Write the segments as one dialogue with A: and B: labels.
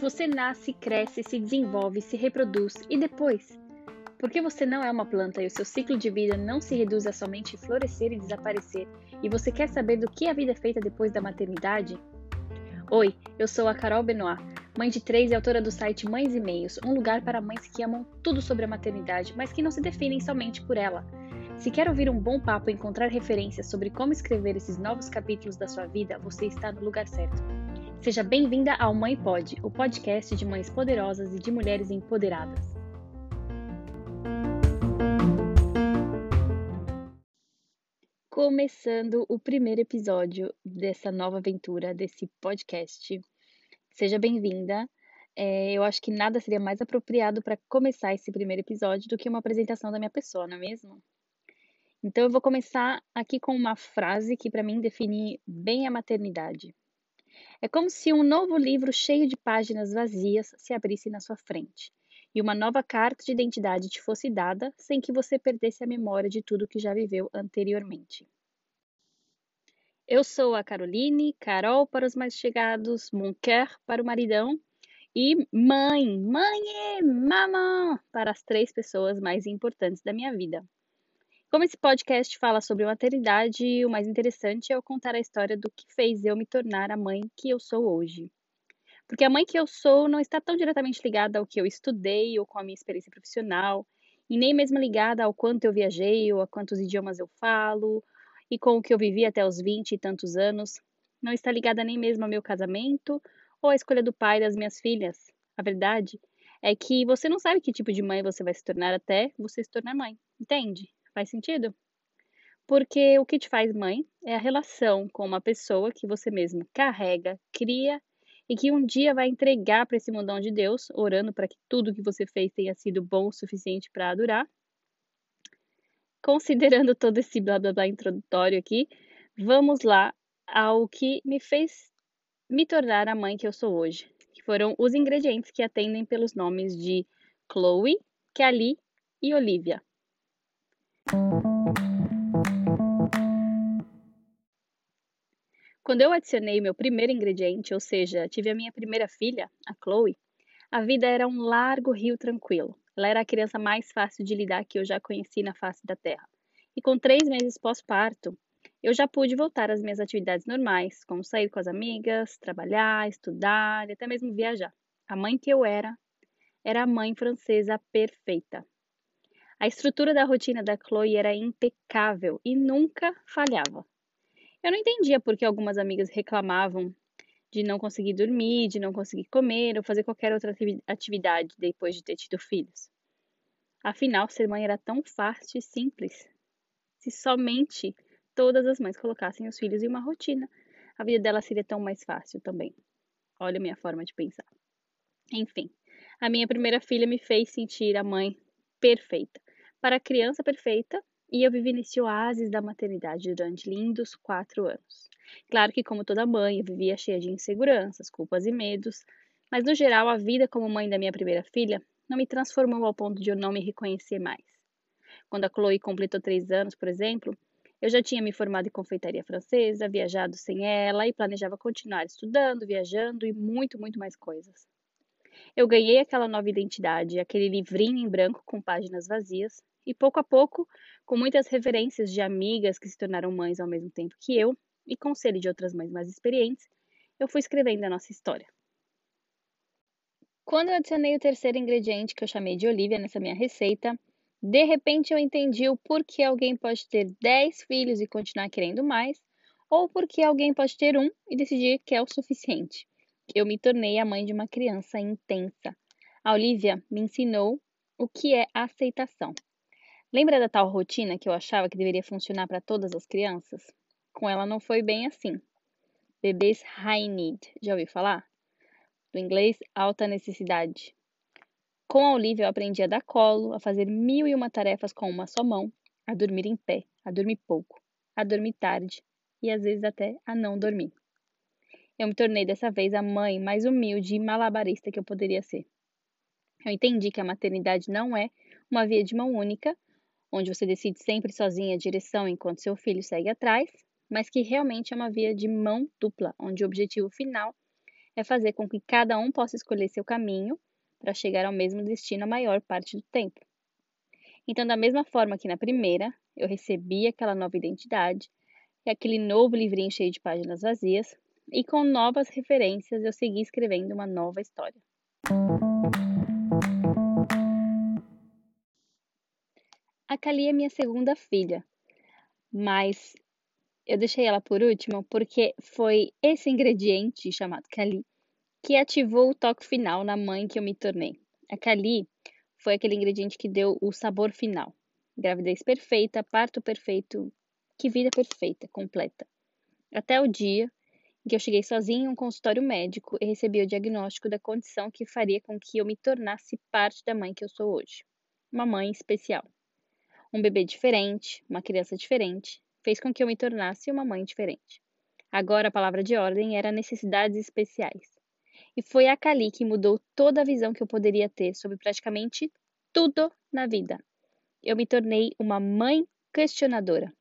A: Você nasce, cresce, se desenvolve, se reproduz e depois? Porque você não é uma planta e o seu ciclo de vida não se reduz a somente florescer e desaparecer, e você quer saber do que a vida é feita depois da maternidade? Oi, eu sou a Carol Benoit, mãe de três e autora do site Mães e Meios, um lugar para mães que amam tudo sobre a maternidade, mas que não se definem somente por ela. Se quer ouvir um bom papo e encontrar referências sobre como escrever esses novos capítulos da sua vida, você está no lugar certo. Seja bem-vinda ao Mãe Pod, o podcast de mães poderosas e de mulheres empoderadas. Começando o primeiro episódio dessa nova aventura, desse podcast. Seja bem-vinda. É, eu acho que nada seria mais apropriado para começar esse primeiro episódio do que uma apresentação da minha pessoa, não é mesmo? Então eu vou começar aqui com uma frase que para mim define bem a maternidade. É como se um novo livro cheio de páginas vazias se abrisse na sua frente e uma nova carta de identidade te fosse dada sem que você perdesse a memória de tudo que já viveu anteriormente. Eu sou a Caroline, Carol para os mais chegados, Monker para o maridão e mãe, mãe, mamã para as três pessoas mais importantes da minha vida. Como esse podcast fala sobre maternidade, o mais interessante é eu contar a história do que fez eu me tornar a mãe que eu sou hoje. Porque a mãe que eu sou não está tão diretamente ligada ao que eu estudei ou com a minha experiência profissional, e nem mesmo ligada ao quanto eu viajei ou a quantos idiomas eu falo, e com o que eu vivi até os 20 e tantos anos. Não está ligada nem mesmo ao meu casamento ou à escolha do pai das minhas filhas. A verdade é que você não sabe que tipo de mãe você vai se tornar até você se tornar mãe, entende? Faz sentido? Porque o que te faz mãe é a relação com uma pessoa que você mesmo carrega, cria e que um dia vai entregar para esse mundão de Deus, orando para que tudo que você fez tenha sido bom o suficiente para durar. Considerando todo esse blá blá blá introdutório aqui, vamos lá ao que me fez me tornar a mãe que eu sou hoje, que foram os ingredientes que atendem pelos nomes de Chloe, Kelly e Olivia. Quando eu adicionei meu primeiro ingrediente, ou seja, tive a minha primeira filha, a Chloe, a vida era um largo rio tranquilo. Ela era a criança mais fácil de lidar que eu já conheci na face da Terra. E com três meses pós-parto, eu já pude voltar às minhas atividades normais, como sair com as amigas, trabalhar, estudar e até mesmo viajar. A mãe que eu era, era a mãe francesa perfeita. A estrutura da rotina da Chloe era impecável e nunca falhava. Eu não entendia por que algumas amigas reclamavam de não conseguir dormir, de não conseguir comer ou fazer qualquer outra atividade depois de ter tido filhos. Afinal, ser mãe era tão fácil e simples. Se somente todas as mães colocassem os filhos em uma rotina, a vida dela seria tão mais fácil também. Olha a minha forma de pensar. Enfim, a minha primeira filha me fez sentir a mãe perfeita para a criança perfeita e eu vivi nesse oásis da maternidade durante lindos quatro anos. Claro que, como toda mãe, eu vivia cheia de inseguranças, culpas e medos, mas no geral, a vida como mãe da minha primeira filha não me transformou ao ponto de eu não me reconhecer mais. Quando a Chloe completou três anos, por exemplo, eu já tinha me formado em confeitaria francesa, viajado sem ela e planejava continuar estudando, viajando e muito, muito mais coisas. Eu ganhei aquela nova identidade, aquele livrinho em branco com páginas vazias, e pouco a pouco, com muitas referências de amigas que se tornaram mães ao mesmo tempo que eu, e conselho de outras mães mais experientes, eu fui escrevendo a nossa história. Quando eu adicionei o terceiro ingrediente que eu chamei de Olivia nessa minha receita, de repente eu entendi o porquê alguém pode ter 10 filhos e continuar querendo mais, ou porque alguém pode ter um e decidir que é o suficiente. Eu me tornei a mãe de uma criança intensa. A Olivia me ensinou o que é aceitação. Lembra da tal rotina que eu achava que deveria funcionar para todas as crianças? Com ela não foi bem assim. Bebês high need, já ouviu falar? Do inglês, alta necessidade. Com a Olivia eu aprendi a dar colo, a fazer mil e uma tarefas com uma só mão, a dormir em pé, a dormir pouco, a dormir tarde e às vezes até a não dormir. Eu me tornei dessa vez a mãe mais humilde e malabarista que eu poderia ser. Eu entendi que a maternidade não é uma via de mão única, onde você decide sempre sozinha a direção enquanto seu filho segue atrás, mas que realmente é uma via de mão dupla, onde o objetivo final é fazer com que cada um possa escolher seu caminho para chegar ao mesmo destino a maior parte do tempo. Então, da mesma forma que na primeira, eu recebi aquela nova identidade e aquele novo livrinho cheio de páginas vazias, e com novas referências eu segui escrevendo uma nova história. A Kali é minha segunda filha, mas eu deixei ela por último porque foi esse ingrediente chamado Kali que ativou o toque final na mãe que eu me tornei. A Kali foi aquele ingrediente que deu o sabor final. Gravidez perfeita, parto perfeito, que vida perfeita, completa. Até o dia em que eu cheguei sozinha em um consultório médico e recebi o diagnóstico da condição que faria com que eu me tornasse parte da mãe que eu sou hoje. Uma mãe especial. Um bebê diferente, uma criança diferente, fez com que eu me tornasse uma mãe diferente. Agora a palavra de ordem era necessidades especiais. E foi a Kali que mudou toda a visão que eu poderia ter sobre praticamente tudo na vida. Eu me tornei uma mãe questionadora.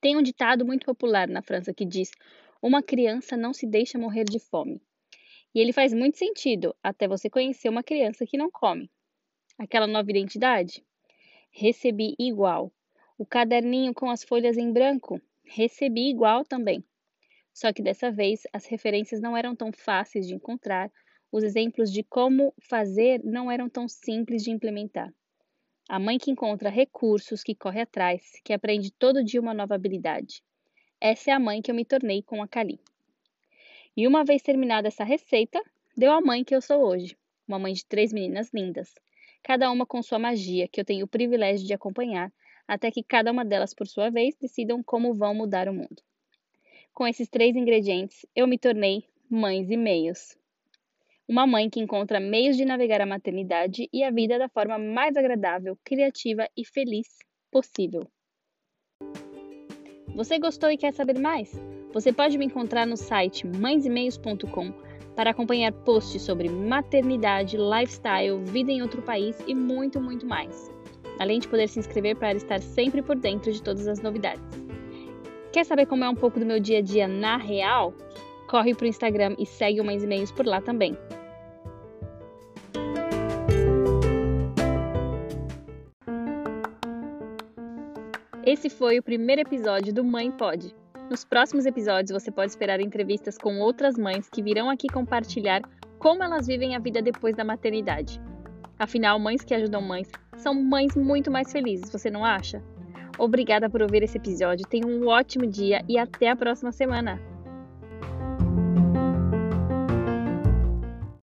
A: Tem um ditado muito popular na França que diz: Uma criança não se deixa morrer de fome. E ele faz muito sentido até você conhecer uma criança que não come. Aquela nova identidade? Recebi igual. O caderninho com as folhas em branco? Recebi igual também. Só que dessa vez as referências não eram tão fáceis de encontrar, os exemplos de como fazer não eram tão simples de implementar. A mãe que encontra recursos, que corre atrás, que aprende todo dia uma nova habilidade. Essa é a mãe que eu me tornei com a Kali. E uma vez terminada essa receita, deu a mãe que eu sou hoje, uma mãe de três meninas lindas, cada uma com sua magia, que eu tenho o privilégio de acompanhar, até que cada uma delas, por sua vez, decidam como vão mudar o mundo. Com esses três ingredientes, eu me tornei mães e meios. Uma mãe que encontra meios de navegar a maternidade e a vida da forma mais agradável, criativa e feliz possível. Você gostou e quer saber mais? Você pode me encontrar no site mãesemeios.com para acompanhar posts sobre maternidade, lifestyle, vida em outro país e muito, muito mais. Além de poder se inscrever para estar sempre por dentro de todas as novidades. Quer saber como é um pouco do meu dia a dia na real? Corre para o Instagram e segue o Mães e Meios por lá também. Esse foi o primeiro episódio do Mãe Pode. Nos próximos episódios, você pode esperar entrevistas com outras mães que virão aqui compartilhar como elas vivem a vida depois da maternidade. Afinal, mães que ajudam mães são mães muito mais felizes, você não acha? Obrigada por ouvir esse episódio, tenha um ótimo dia e até a próxima semana!